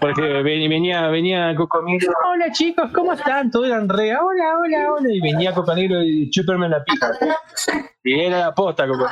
Porque venía, venía Coco hola chicos, ¿cómo están? Todos eran re, hola, hola, hola. Y venía Coco Negro y chuperme la pija. Y era la posta, Coco